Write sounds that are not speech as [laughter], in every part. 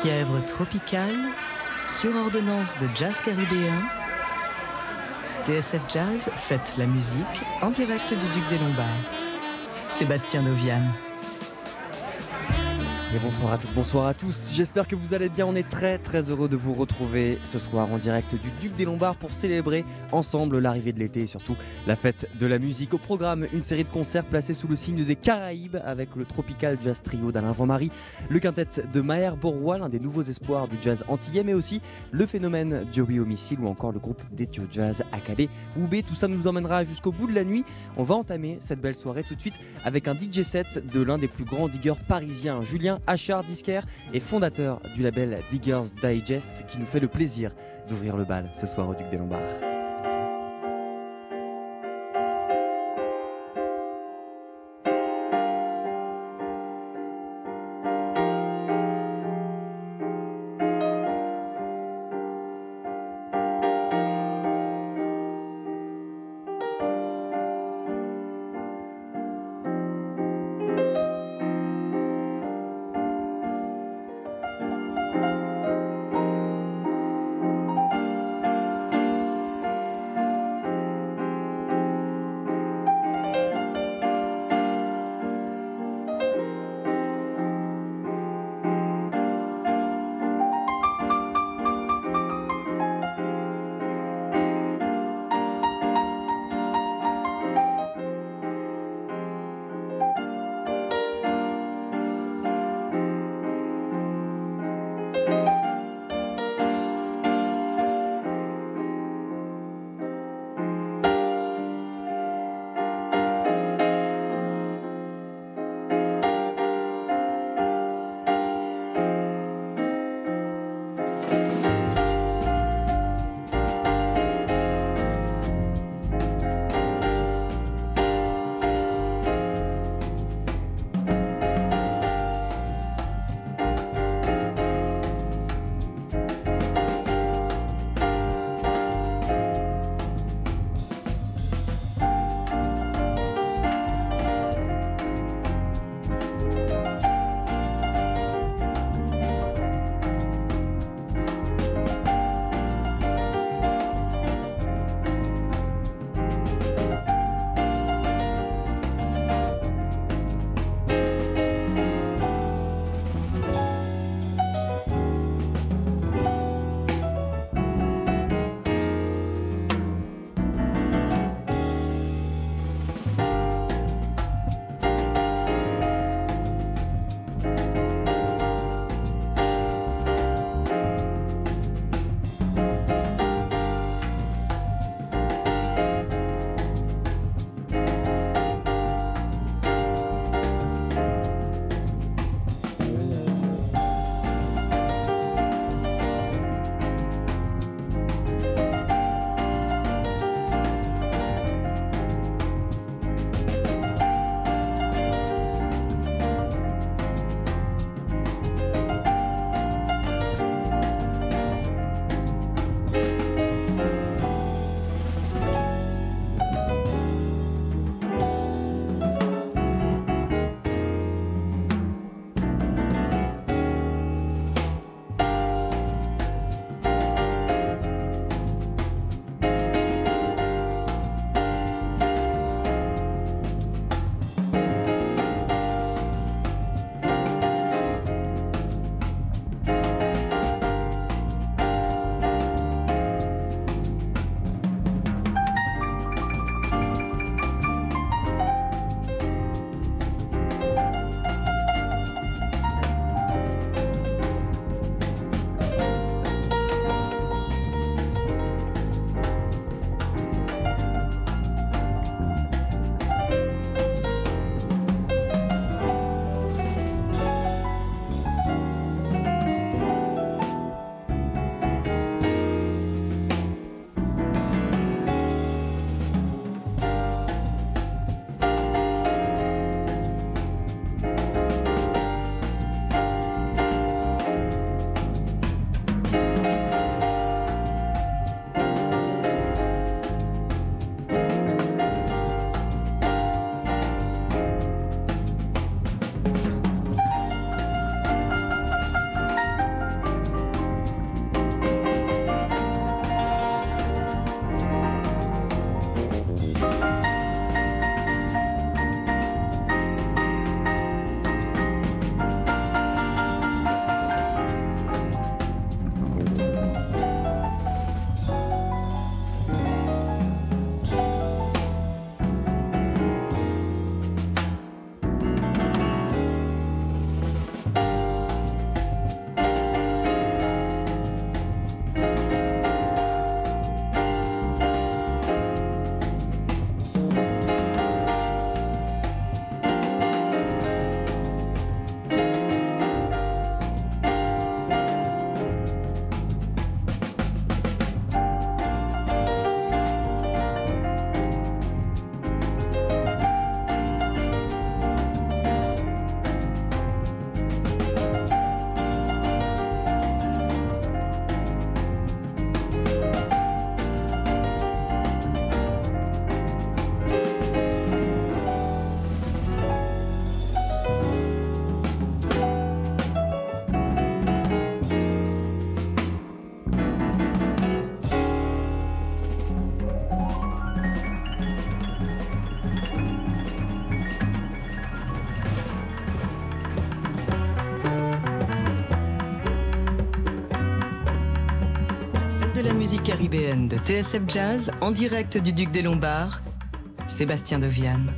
Fièvre tropicale, sur ordonnance de jazz caribéen, TSF Jazz fête la musique en direct du Duc des Lombards. Sébastien Novian. Et bonsoir à toutes, bonsoir à tous. J'espère que vous allez bien. On est très très heureux de vous retrouver ce soir en direct du Duc des Lombards pour célébrer ensemble l'arrivée de l'été et surtout la fête de la musique. Au programme, une série de concerts placés sous le signe des Caraïbes avec le Tropical Jazz Trio d'Alain Jean-Marie, le quintet de Maher Bourrois, l'un des nouveaux espoirs du jazz antillais, mais aussi le phénomène Joey Homicide ou encore le groupe d'Ethio Jazz Akadé Oubé. Tout ça nous emmènera jusqu'au bout de la nuit. On va entamer cette belle soirée tout de suite avec un DJ set de l'un des plus grands diggers parisiens, Julien Achard, disquaire et fondateur du label Diggers Digest, qui nous fait le plaisir d'ouvrir le bal ce soir au Duc des Lombards. Musique caribéenne de TSF Jazz en direct du Duc des Lombards, Sébastien Deviane.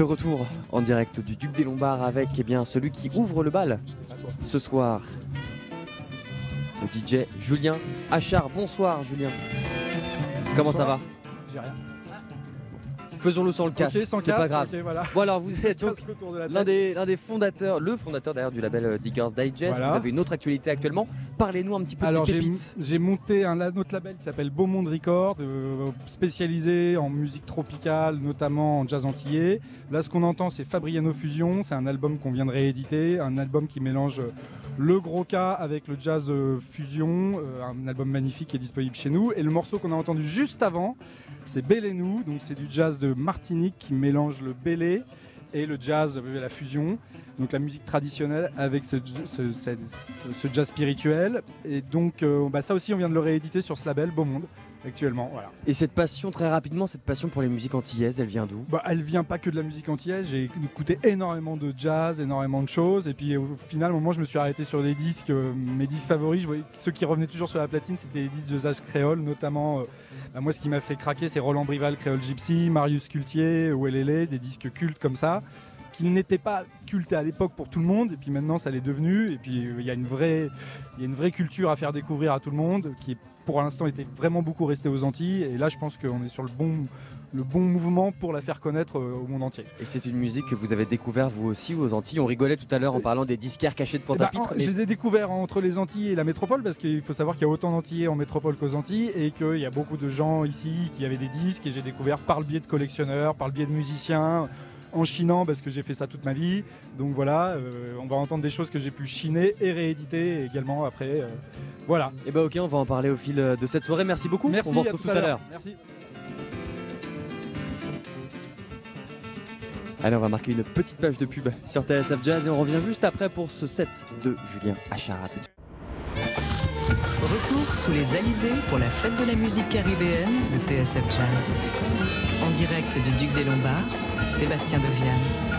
De retour en direct du Duc des Lombards avec eh bien, celui qui ouvre le bal ce soir. Le DJ Julien Achard. Bonsoir Julien. Comment ça va? J'ai rien. Faisons-le sans le casque, c'est pas grave. voilà. Bon alors vous [laughs] êtes donc l'un des, fondateurs, le fondateur d'ailleurs du label euh, Diggers Digest. Voilà. Vous avez une autre actualité actuellement. Parlez-nous un petit peu Alors de j'ai monté un, autre label qui s'appelle Beaumont Record, euh, spécialisé en musique tropicale, notamment en jazz antillais. Là ce qu'on entend c'est Fabriano Fusion, c'est un album qu'on vient de rééditer, un album qui mélange euh, le gros cas avec le jazz fusion, euh, un album magnifique qui est disponible chez nous. Et le morceau qu'on a entendu juste avant, c'est Bélé nous, donc c'est du jazz de Martinique qui mélange le bélé et le jazz, euh, la fusion, donc la musique traditionnelle avec ce jazz spirituel. Et donc euh, bah, ça aussi on vient de le rééditer sur ce label Beau Monde actuellement. Voilà. Et cette passion, très rapidement, cette passion pour les musiques antillaises, elle vient d'où? Bah, elle vient pas que de la musique antillaise, j'ai écouté énormément de jazz, énormément de choses, et puis au final, au moment je me suis arrêté sur des disques, euh, mes disques favoris, je voyais que ceux qui revenaient toujours sur la platine, c'était les disques de jazz créole, notamment, euh, bah, moi ce qui m'a fait craquer, c'est Roland Brival, Créole Gypsy, Marius Cultier, Ouelele, des disques cultes comme ça, qui n'étaient pas cultes à l'époque pour tout le monde, et puis maintenant ça l'est devenu, et puis euh, il y a une vraie, il y a une vraie culture à faire découvrir à tout le monde, qui pour l'instant était vraiment beaucoup restée aux Antilles, et là je pense qu'on est sur le bon le bon mouvement pour la faire connaître euh, au monde entier. Et c'est une musique que vous avez découvert vous aussi aux Antilles. On rigolait tout à l'heure en parlant des disquaires cachés de Eh ben, Pointe-à-Pitre. mais Je les ai découverts entre les Antilles et la métropole parce qu'il faut savoir qu'il y a autant d'Antillais en métropole qu'aux Antilles et qu'il y a beaucoup de gens ici qui avaient des disques et j'ai découvert par le biais de collectionneurs, par le biais de musiciens, en chinant parce que j'ai fait ça toute ma vie. Donc voilà, euh, on va entendre des choses que j'ai pu chiner et rééditer également après. euh, voilà. Et bah ok, on va en parler au fil euh, de cette soirée. Merci beaucoup. Merci, on vous à retrouve tout à l'heure. Merci. Allez, on va marquer une petite page de pub sur TSF Jazz et on revient juste après pour ce set de Julien Achara. Tout de suite. Retour sous les alizés pour la fête de la musique caribéenne de TSF Jazz. En direct du Duc des Lombards, Sébastien Deviane.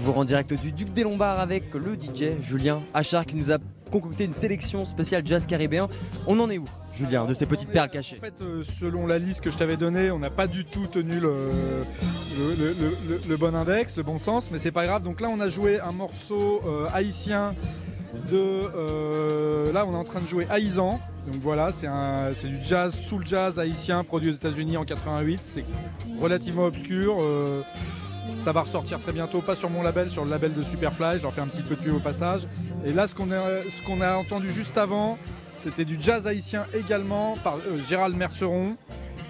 Toujours en direct du Duc des Lombards avec le DJ Julien Achard qui nous a concocté une sélection spéciale jazz caribéen. On en est où, Julien, de ces petites perles cachées? En fait, euh, selon la liste que je t'avais donnée, on n'a pas du tout tenu le, bon index, le bon sens, mais c'est pas grave. Donc là, on a joué un morceau euh, haïtien de. euh, là, on est en train de jouer Haïzan. Donc voilà, c'est du jazz, soul jazz haïtien produit aux États-Unis en 88. C'est relativement obscur. Ça va ressortir très bientôt, pas sur mon label, sur le label de Superfly. Je leur fais un petit peu de pub au passage. Et là, ce qu'on a, ce qu'on a entendu juste avant, c'était du jazz haïtien également par euh, Gérald Merceron.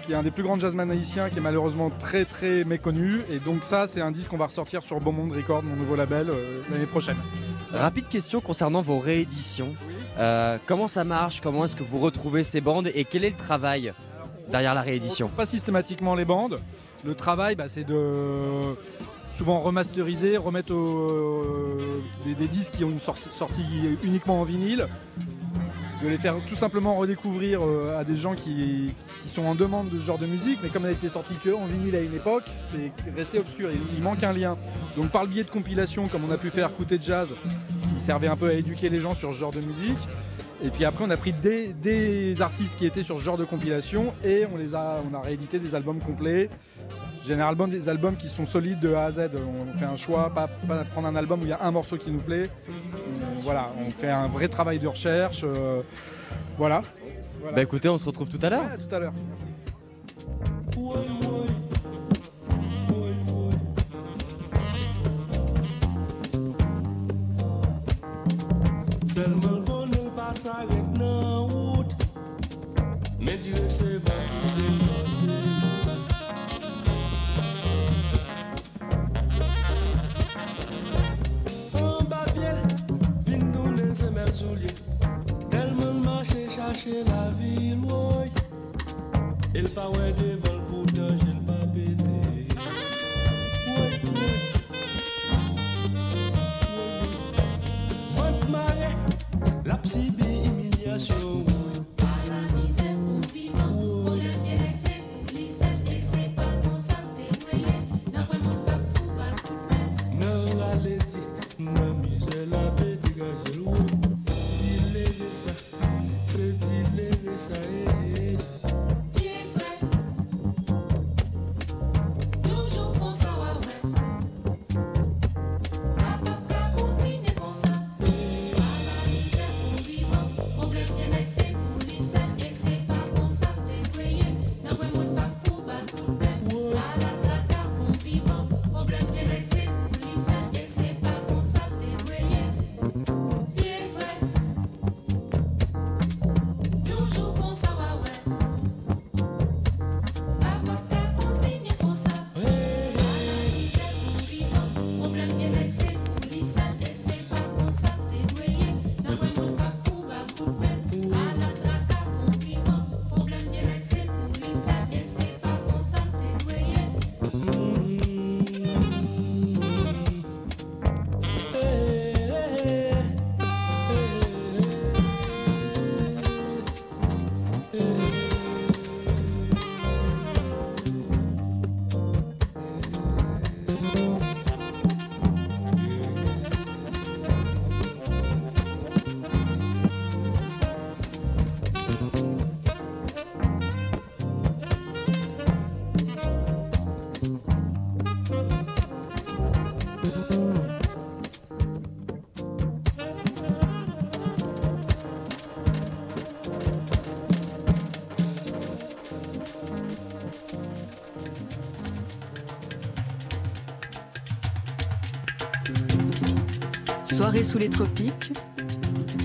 qui est un des plus grands jazzman haïtiens, qui est malheureusement très très méconnu. Et donc ça, c'est un disque qu'on va ressortir sur Beaumont Record, mon nouveau label, euh, l'année prochaine. Rapide question concernant vos rééditions. Euh, comment ça marche? Comment est-ce que vous retrouvez ces bandes? Et quel est le travail derrière la On réédition? Pas systématiquement les bandes. Le travail, bah, c'est de souvent remasteriser, remettre au- des, disques qui ont sorti, sorti uniquement en vinyle, de les faire tout simplement redécouvrir euh, à des gens qui, sont en demande de ce genre de musique, mais comme elle a été sortie que en vinyle à une époque, c'est resté obscur. Il, il manque un lien. Donc par le biais de compilations, comme on a pu faire Côté Jazz, qui servait un peu à éduquer les gens sur ce genre de musique. Et puis après, on a pris des, des artistes qui étaient sur ce genre de compilation et on les a, on a réédité des albums complets. Généralement des albums qui sont solides de A à Z. On fait un choix, pas, pas prendre un album où il y a un morceau qui nous plaît. On- voilà, on fait un vrai travail de recherche. euh, voilà. Voilà. Bah écoutez, on se retrouve tout à l'heure. Ouais, tout à l'heure. Merci. Chache la vil woy El pa wè devan pou danje l pa pete Woy, la Soirée sous les tropiques.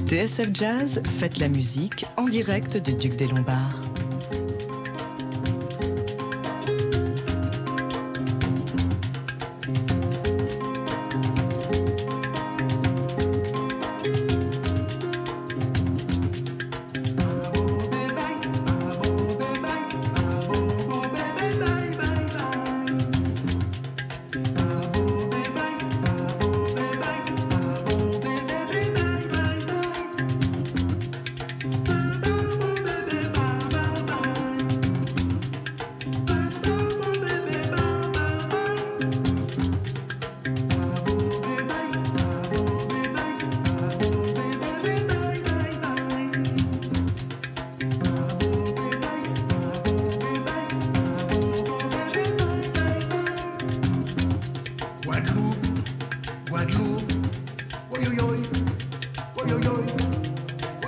TSF Jazz fête la musique en direct du Duc des Lombards.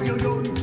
you yo, yo.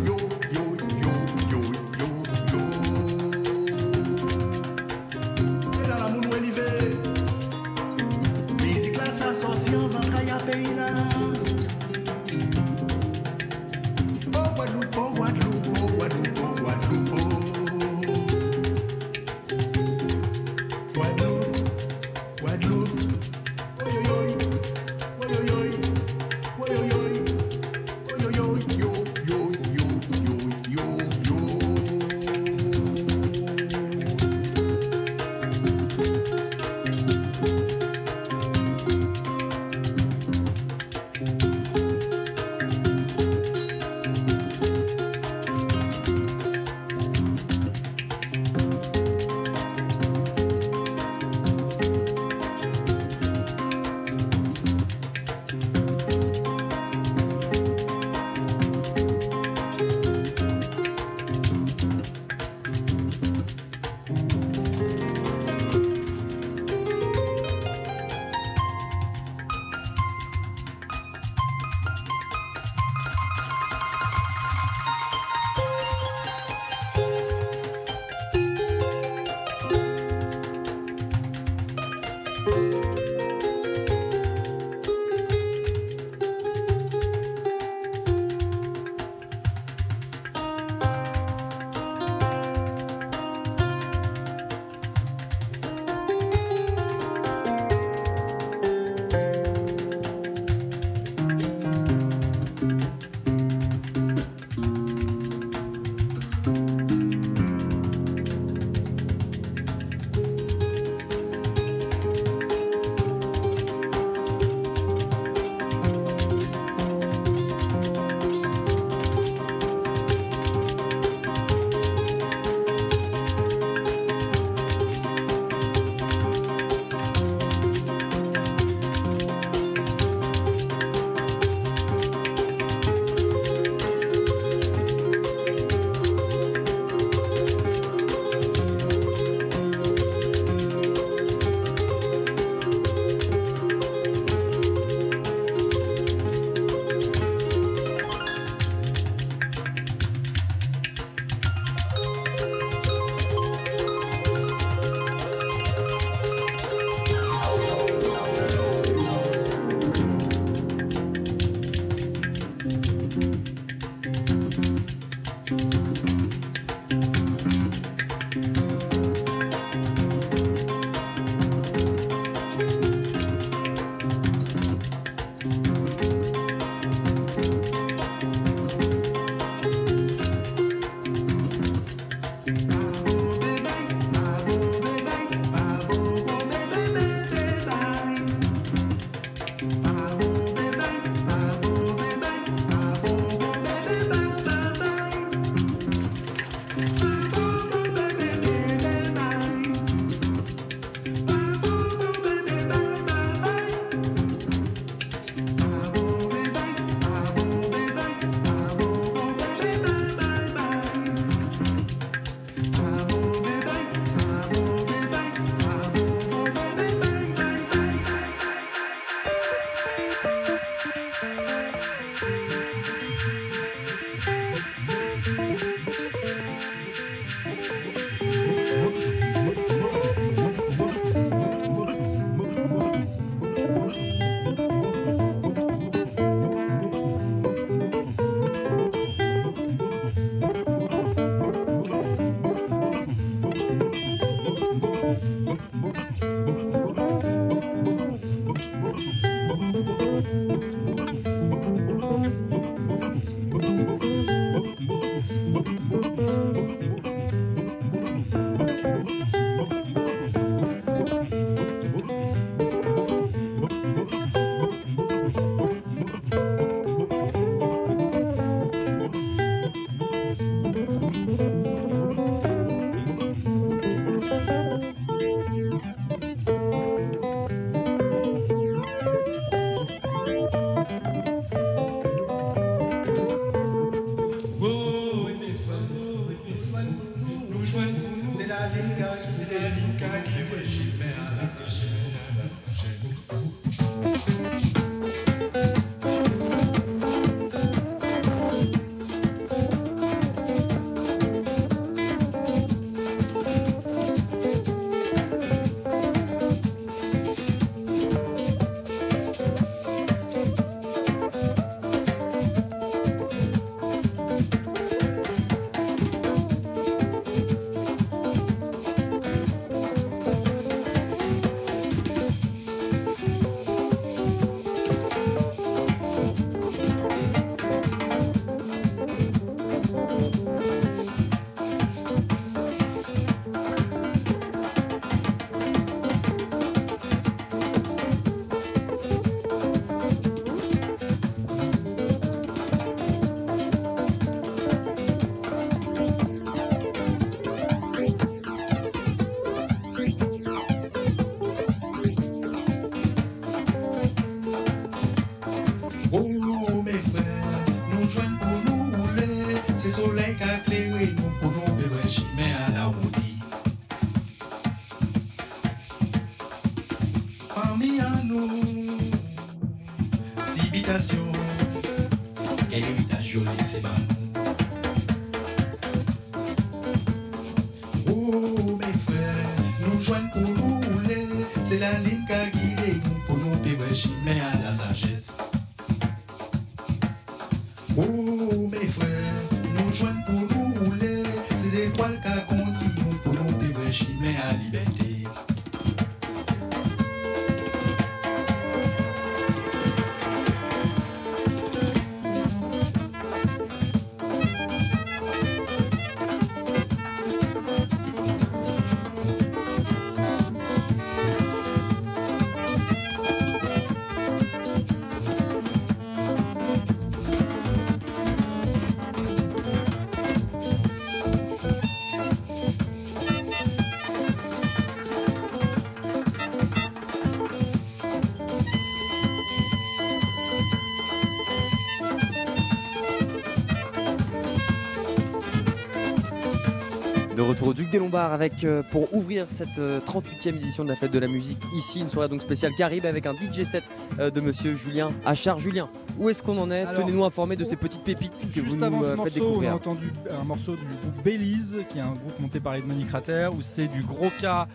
Duc des Lombards avec euh, pour ouvrir cette euh, 38e édition de la fête de la musique ici une soirée donc spéciale Caribe avec un DJ set euh, de monsieur Julien Achard. Julien, où est-ce qu'on en est? Alors, Tenez-nous informés de ces petites pépites que vous nous avant ce euh, faites morceau, on a découvrir. entendu un morceau du groupe Belize, qui est un groupe monté par Edmond Crater, où c'est du gros cas,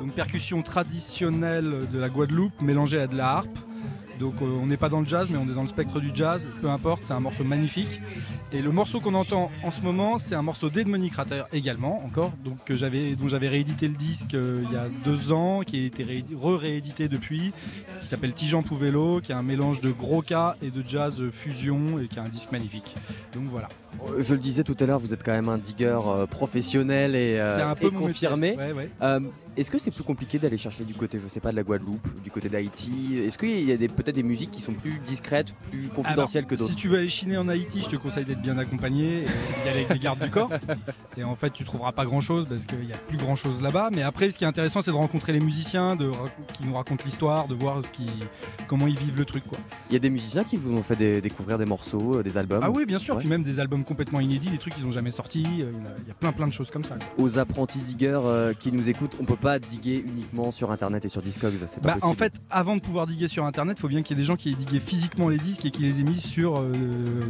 donc percussion traditionnelle de la Guadeloupe mélangée à de la harpe. Donc euh, on n'est pas dans le jazz, mais on est dans le spectre du jazz. Peu importe, c'est un morceau magnifique. Et le morceau qu'on entend en ce moment, c'est un morceau d'Edmond Crater également, encore, donc que j'avais, dont j'avais réédité le disque euh, il y a deux ans, qui a été ré- re-réédité depuis, qui s'appelle Tijan Pouvello, qui est un mélange de gros cas et de jazz fusion, et qui est un disque magnifique. Donc voilà. Euh, Je le disais tout à l'heure, vous êtes quand même un digger euh, professionnel et, euh, c'est un peu et confirmé. Ouais, ouais. Est-ce que c'est plus compliqué d'aller chercher du côté, je sais pas, de la Guadeloupe, du côté d'Haïti? Est-ce qu'il y a peut-être des musiques qui sont plus discrètes, plus confidentielles que d'autres? Si tu veux aller chiner en Haïti, je te conseille d'être bien accompagné et d'y aller avec des gardes du corps. Et en fait, tu trouveras pas grand chose parce qu'il n'y a plus grand chose là-bas. Mais après, ce qui est intéressant, c'est de rencontrer les musiciens, de, qui nous racontent l'histoire, de voir ce qui, comment ils vivent le truc. Il y a des musiciens qui vous ont fait dé- découvrir des morceaux, euh, des albums? Ah oui, bien sûr. Ouais. Puis même des albums complètement inédits, des trucs qu'ils n'ont jamais sortis. euh, Il y, a- plein plein de choses comme ça. Aux apprentis diggers euh, qui nous écoutent, on peut pas diguer uniquement sur internet et sur Discogs, c'est pas Bah, possible. en fait, avant de pouvoir diguer sur internet, il faut bien qu'il y ait des gens qui aient digué physiquement les disques et qui les aient mis sur, euh,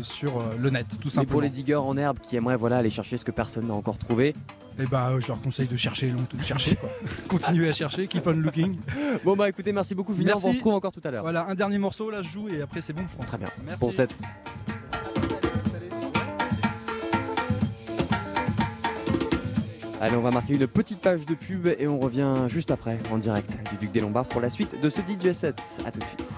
sur euh, le net, tout Mais simplement. pour les diggers en herbe qui aimeraient voilà, aller chercher ce que personne n'a encore trouvé, Et bah, euh, je leur conseille de chercher, long- de chercher quoi. [laughs] Continuez à chercher, keep on looking. Bon bah écoutez, merci beaucoup Julien, on vous retrouve encore tout à l'heure. Voilà, un dernier morceau, là je joue et après c'est bon, je pense. Très bien. Merci. Pour cette. Allez, on va marquer une petite page de pub et on revient juste après en direct du Duc des Lombards pour la suite de ce DJ set. A tout de suite.